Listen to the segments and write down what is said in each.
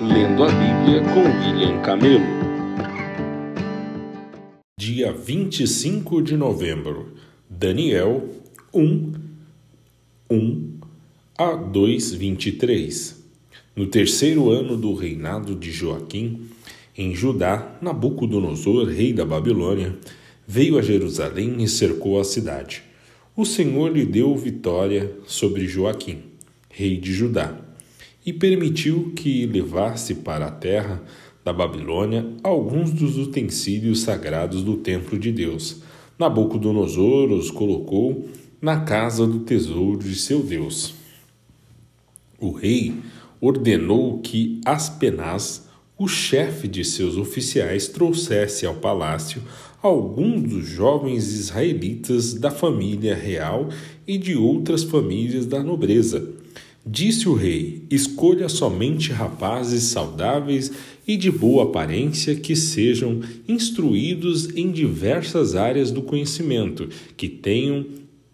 Lendo a Bíblia com William Camelo. Dia 25 de novembro. Daniel 1, 1 a 2, 23. No terceiro ano do reinado de Joaquim, em Judá, Nabucodonosor, rei da Babilônia, veio a Jerusalém e cercou a cidade. O Senhor lhe deu vitória sobre Joaquim, rei de Judá, e permitiu que levasse para a terra da Babilônia alguns dos utensílios sagrados do templo de Deus. Nabucodonosor os colocou na casa do tesouro de seu Deus. O rei ordenou que Aspenaz, o chefe de seus oficiais, trouxesse ao palácio alguns dos jovens israelitas da família real e de outras famílias da nobreza. Disse o rei: Escolha somente rapazes saudáveis e de boa aparência que sejam instruídos em diversas áreas do conhecimento, que tenham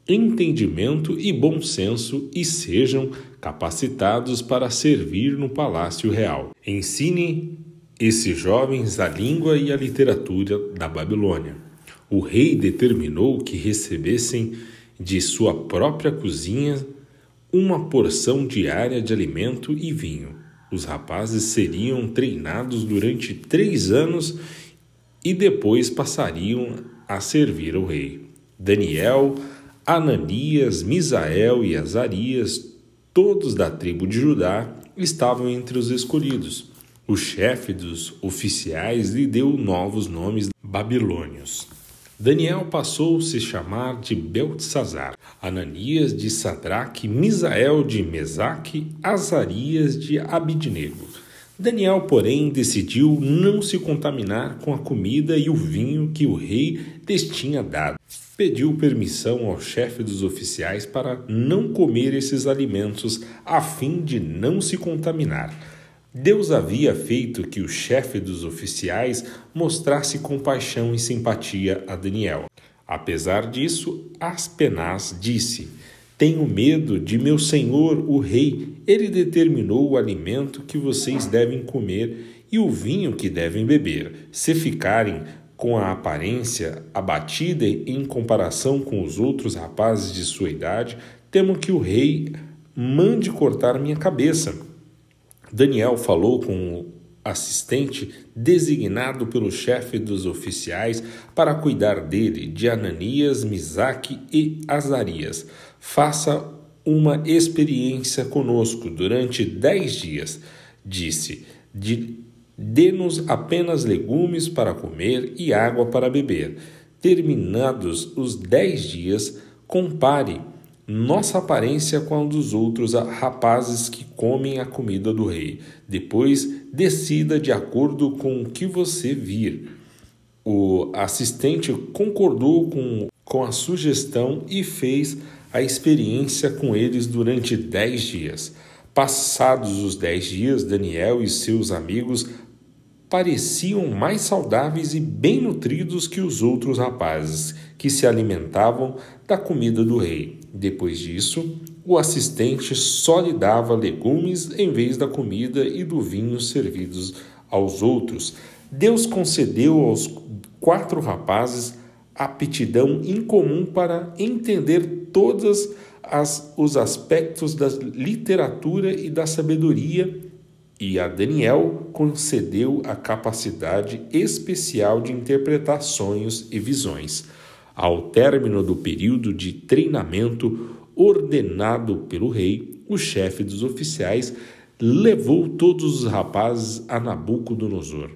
entendimento e bom senso e sejam capacitados para servir no palácio real. Ensine esses jovens a língua e a literatura da Babilônia. O rei determinou que recebessem de sua própria cozinha uma porção diária de alimento e vinho. Os rapazes seriam treinados durante três anos e depois passariam a servir ao rei. Daniel, Ananias, Misael e Azarias, todos da tribo de Judá, estavam entre os escolhidos. O chefe dos oficiais lhe deu novos nomes babilônios. Daniel passou a se chamar de Beltesazar, Ananias de Sadraque, Misael de Mesaque, Azarias de Abidnego. Daniel, porém, decidiu não se contaminar com a comida e o vinho que o rei lhes tinha dado. Pediu permissão ao chefe dos oficiais para não comer esses alimentos, a fim de não se contaminar. Deus havia feito que o chefe dos oficiais mostrasse compaixão e simpatia a Daniel. Apesar disso, Aspenaz disse: Tenho medo de meu senhor, o rei. Ele determinou o alimento que vocês devem comer e o vinho que devem beber. Se ficarem com a aparência abatida em comparação com os outros rapazes de sua idade, temo que o rei mande cortar minha cabeça. Daniel falou com o assistente designado pelo chefe dos oficiais para cuidar dele, de Ananias, Misaque e Azarias. Faça uma experiência conosco durante dez dias, disse. Dê-nos apenas legumes para comer e água para beber. Terminados os dez dias, compare nossa aparência com a dos outros rapazes que comem a comida do rei. Depois, decida de acordo com o que você vir. O assistente concordou com, com a sugestão e fez a experiência com eles durante dez dias. Passados os dez dias, Daniel e seus amigos pareciam mais saudáveis e bem nutridos que os outros rapazes que se alimentavam da comida do rei. Depois disso, o assistente só lhe dava legumes em vez da comida e do vinho servidos aos outros. Deus concedeu aos quatro rapazes aptidão incomum para entender todos os aspectos da literatura e da sabedoria e a Daniel concedeu a capacidade especial de interpretar sonhos e visões. Ao término do período de treinamento ordenado pelo rei, o chefe dos oficiais levou todos os rapazes a Nabucodonosor.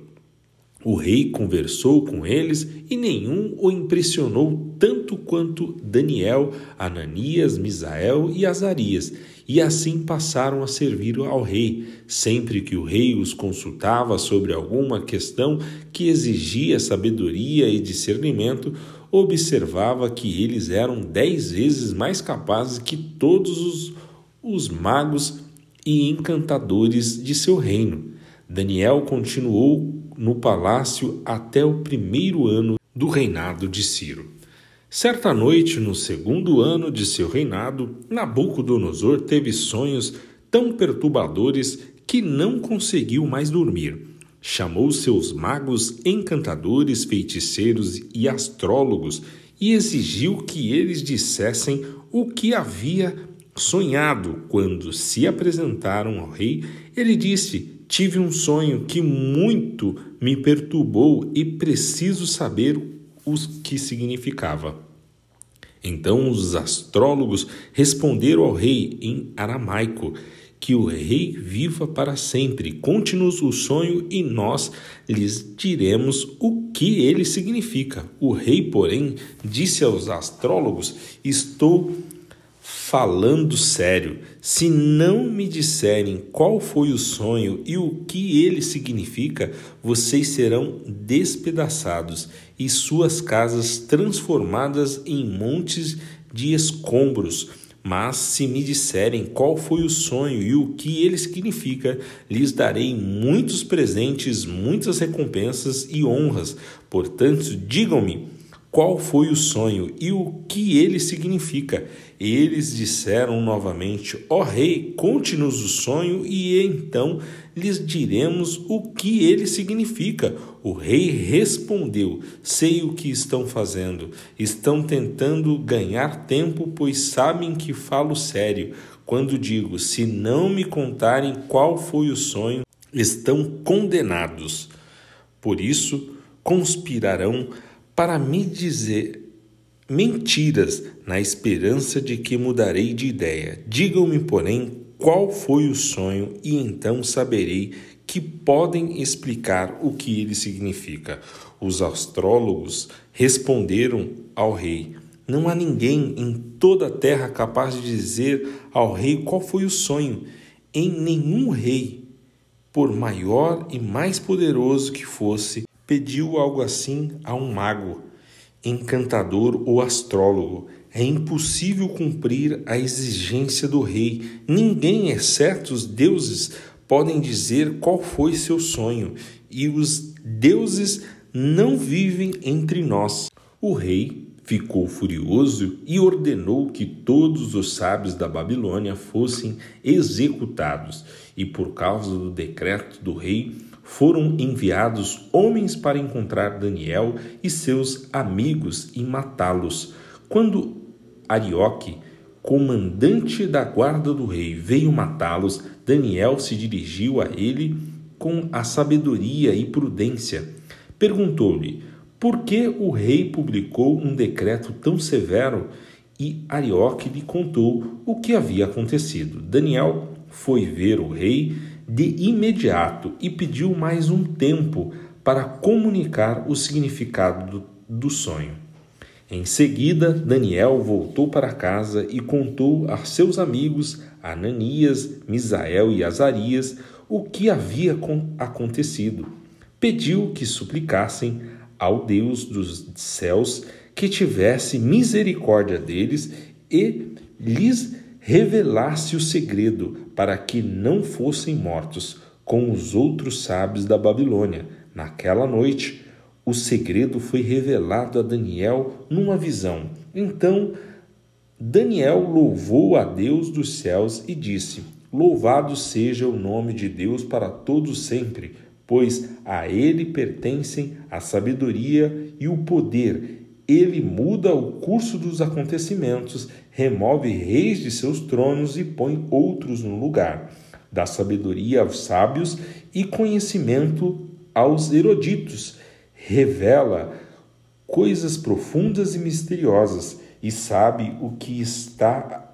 O rei conversou com eles e nenhum o impressionou tanto quanto Daniel, Ananias, Misael e Azarias, e assim passaram a servir ao rei. Sempre que o rei os consultava sobre alguma questão que exigia sabedoria e discernimento, observava que eles eram dez vezes mais capazes que todos os, os magos e encantadores de seu reino. Daniel continuou no palácio até o primeiro ano do reinado de Ciro. Certa noite, no segundo ano de seu reinado, Nabucodonosor teve sonhos tão perturbadores que não conseguiu mais dormir. Chamou seus magos, encantadores, feiticeiros e astrólogos e exigiu que eles dissessem o que havia sonhado. Quando se apresentaram ao rei, ele disse: Tive um sonho que muito me perturbou e preciso saber o que significava. Então os astrólogos responderam ao rei em aramaico que o rei viva para sempre. Conte-nos o sonho e nós lhes diremos o que ele significa. O rei, porém, disse aos astrólogos: Estou falando sério. Se não me disserem qual foi o sonho e o que ele significa, vocês serão despedaçados e suas casas transformadas em montes de escombros mas se me disserem qual foi o sonho e o que ele significa, lhes darei muitos presentes, muitas recompensas e honras. Portanto, digam-me qual foi o sonho e o que ele significa. Eles disseram novamente: Ó oh, rei, conte-nos o sonho e então lhes diremos o que ele significa. O rei respondeu: Sei o que estão fazendo. Estão tentando ganhar tempo, pois sabem que falo sério. Quando digo: Se não me contarem qual foi o sonho, estão condenados. Por isso, conspirarão para me dizer mentiras, na esperança de que mudarei de ideia. Digam-me, porém, qual foi o sonho, e então saberei que podem explicar o que ele significa. Os astrólogos responderam ao rei: Não há ninguém em toda a terra capaz de dizer ao rei qual foi o sonho. Em nenhum rei, por maior e mais poderoso que fosse, pediu algo assim a um mago, encantador ou astrólogo. É impossível cumprir a exigência do rei. Ninguém, exceto os deuses, podem dizer qual foi seu sonho, e os deuses não vivem entre nós. O rei ficou furioso e ordenou que todos os sábios da Babilônia fossem executados, e por causa do decreto do rei, foram enviados homens para encontrar Daniel e seus amigos e matá-los. Quando Arioque, comandante da guarda do rei, veio matá-los, Daniel se dirigiu a ele com a sabedoria e prudência. Perguntou-lhe: Por que o rei publicou um decreto tão severo? E Arioque lhe contou o que havia acontecido. Daniel foi ver o rei de imediato e pediu mais um tempo para comunicar o significado do, do sonho. Em seguida, Daniel voltou para casa e contou a seus amigos Ananias, Misael e Azarias o que havia acontecido. Pediu que suplicassem ao Deus dos céus que tivesse misericórdia deles e lhes revelasse o segredo para que não fossem mortos com os outros sábios da Babilônia. Naquela noite, o segredo foi revelado a Daniel numa visão. Então, Daniel louvou a Deus dos céus e disse: Louvado seja o nome de Deus para todos sempre, pois a ele pertencem a sabedoria e o poder ele muda o curso dos acontecimentos, remove reis de seus tronos e põe outros no lugar. Dá sabedoria aos sábios e conhecimento aos eruditos. Revela coisas profundas e misteriosas e sabe o que está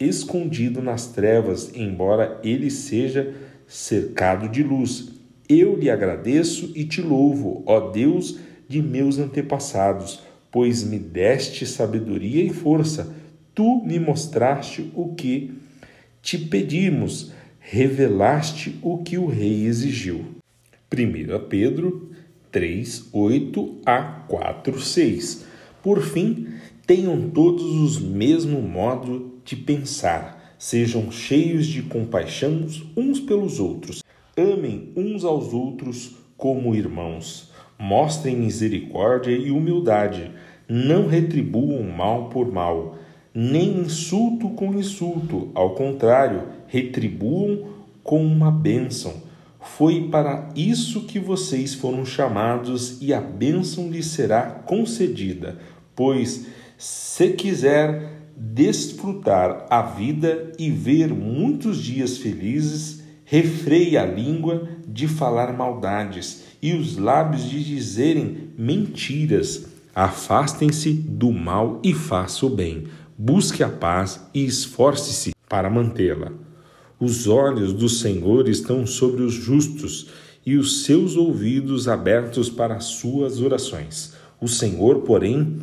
escondido nas trevas, embora ele seja cercado de luz. Eu lhe agradeço e te louvo, ó Deus de meus antepassados pois me deste sabedoria e força. Tu me mostraste o que te pedimos, revelaste o que o rei exigiu. 1 Pedro 3, 8 a 4, 6. Por fim, tenham todos os mesmo modo de pensar, sejam cheios de compaixão uns pelos outros, amem uns aos outros como irmãos Mostrem misericórdia e humildade. Não retribuam mal por mal, nem insulto com insulto. Ao contrário, retribuam com uma bênção. Foi para isso que vocês foram chamados, e a bênção lhes será concedida, pois se quiser desfrutar a vida e ver muitos dias felizes, refreie a língua de falar maldades e os lábios de dizerem mentiras. Afastem-se do mal e faça o bem. Busque a paz e esforce-se para mantê-la. Os olhos do Senhor estão sobre os justos e os seus ouvidos abertos para as suas orações. O Senhor, porém,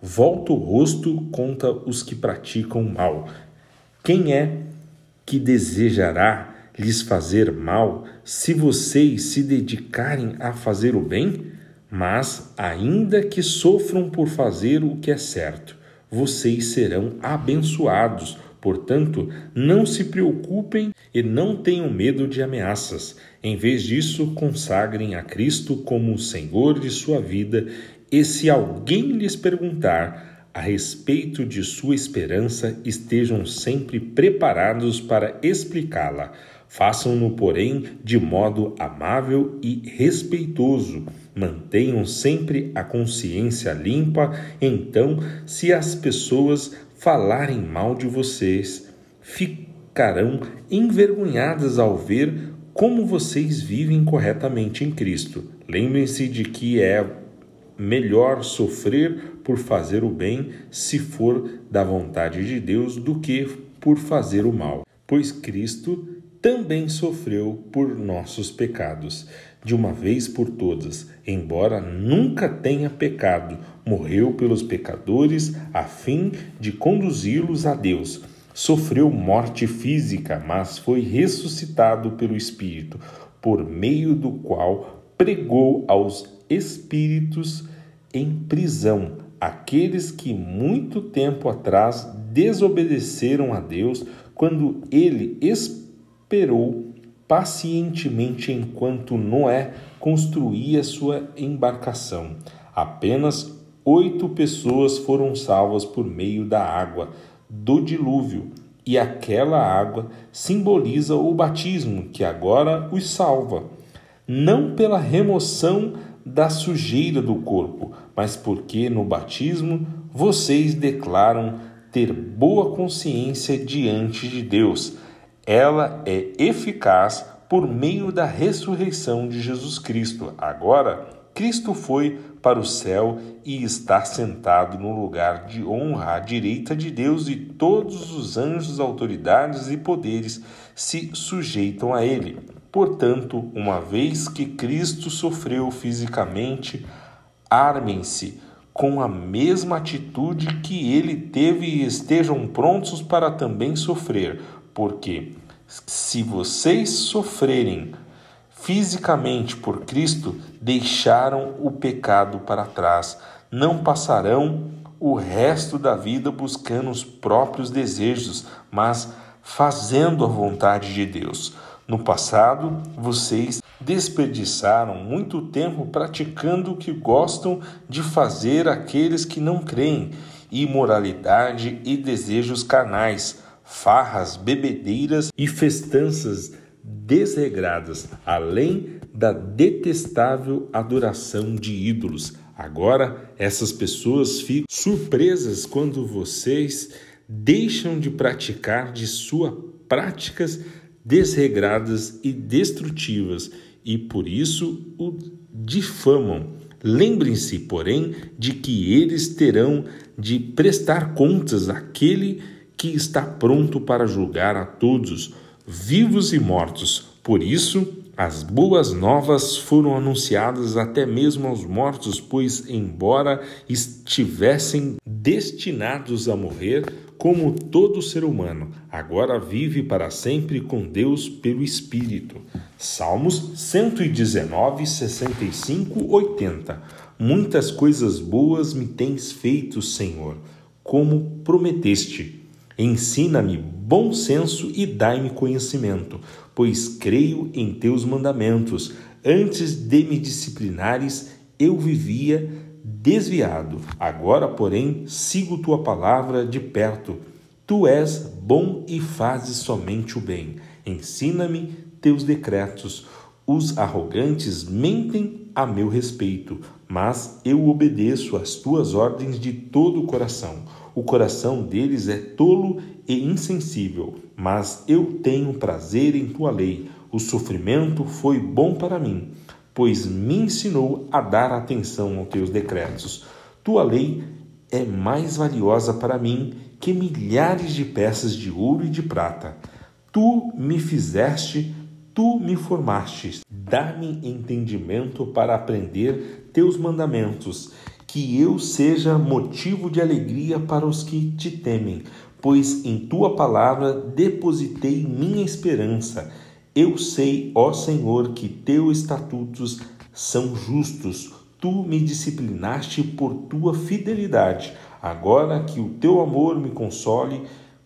volta o rosto contra os que praticam mal. Quem é que desejará lhes fazer mal se vocês se dedicarem a fazer o bem? Mas, ainda que sofram por fazer o que é certo, vocês serão abençoados. Portanto, não se preocupem e não tenham medo de ameaças. Em vez disso, consagrem a Cristo como o Senhor de sua vida, e se alguém lhes perguntar a respeito de sua esperança, estejam sempre preparados para explicá-la. Façam-no, porém, de modo amável e respeitoso. Mantenham sempre a consciência limpa. Então, se as pessoas falarem mal de vocês, ficarão envergonhadas ao ver como vocês vivem corretamente em Cristo. Lembrem-se de que é melhor sofrer por fazer o bem, se for da vontade de Deus, do que por fazer o mal, pois Cristo também sofreu por nossos pecados, de uma vez por todas, embora nunca tenha pecado, morreu pelos pecadores a fim de conduzi-los a Deus. Sofreu morte física, mas foi ressuscitado pelo Espírito, por meio do qual pregou aos espíritos em prisão, aqueles que muito tempo atrás desobedeceram a Deus quando ele expulsou esperou pacientemente enquanto Noé construía sua embarcação. Apenas oito pessoas foram salvas por meio da água do dilúvio, e aquela água simboliza o batismo que agora os salva, não pela remoção da sujeira do corpo, mas porque no batismo vocês declaram ter boa consciência diante de Deus ela é eficaz por meio da ressurreição de Jesus Cristo. Agora, Cristo foi para o céu e está sentado no lugar de honra à direita de Deus, e todos os anjos, autoridades e poderes se sujeitam a ele. Portanto, uma vez que Cristo sofreu fisicamente, armem-se com a mesma atitude que ele teve e estejam prontos para também sofrer porque se vocês sofrerem fisicamente por Cristo, deixaram o pecado para trás, não passarão o resto da vida buscando os próprios desejos, mas fazendo a vontade de Deus. No passado, vocês desperdiçaram muito tempo praticando o que gostam de fazer aqueles que não creem, imoralidade e desejos carnais farras, bebedeiras e festanças desregradas, além da detestável adoração de ídolos. Agora, essas pessoas ficam surpresas quando vocês deixam de praticar de suas práticas desregradas e destrutivas e por isso o difamam. Lembrem-se, porém, de que eles terão de prestar contas àquele que está pronto para julgar a todos, vivos e mortos. Por isso, as boas novas foram anunciadas até mesmo aos mortos, pois, embora estivessem destinados a morrer, como todo ser humano, agora vive para sempre com Deus pelo Espírito. Salmos 119, 65, 80. Muitas coisas boas me tens feito, Senhor, como prometeste. Ensina-me bom senso e dai-me conhecimento, pois creio em teus mandamentos. Antes de me disciplinares, eu vivia desviado. Agora, porém, sigo tua palavra de perto. Tu és bom e fazes somente o bem. Ensina-me teus decretos. Os arrogantes mentem a meu respeito, mas eu obedeço às tuas ordens de todo o coração. O coração deles é tolo e insensível, mas eu tenho prazer em tua lei. O sofrimento foi bom para mim, pois me ensinou a dar atenção aos teus decretos. Tua lei é mais valiosa para mim que milhares de peças de ouro e de prata. Tu me fizeste, tu me formaste. Dá-me entendimento para aprender teus mandamentos, que eu seja motivo de alegria para os que te temem, pois em tua palavra depositei minha esperança. Eu sei, ó Senhor, que teus estatutos são justos. Tu me disciplinaste por tua fidelidade. Agora que o teu amor me console,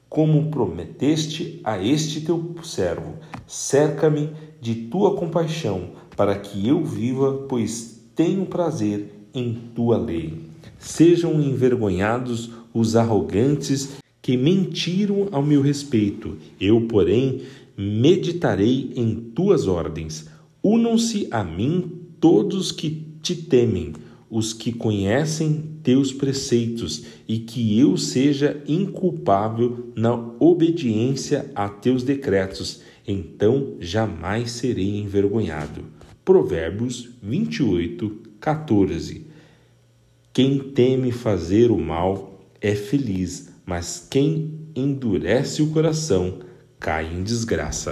como prometeste a este teu servo, cerca-me de tua compaixão, para que eu viva, pois tenho prazer em tua lei. Sejam envergonhados os arrogantes que mentiram ao meu respeito. Eu, porém, meditarei em tuas ordens. Unam-se a mim todos que te temem, os que conhecem teus preceitos, e que eu seja inculpável na obediência a teus decretos, então jamais serei envergonhado. Provérbios 28, 14. Quem teme fazer o mal é feliz, mas quem endurece o coração cai em desgraça.